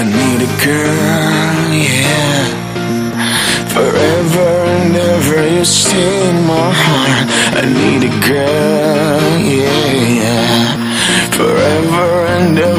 I need a girl, yeah. Forever and ever you stay in my heart. I need a girl, yeah Forever and ever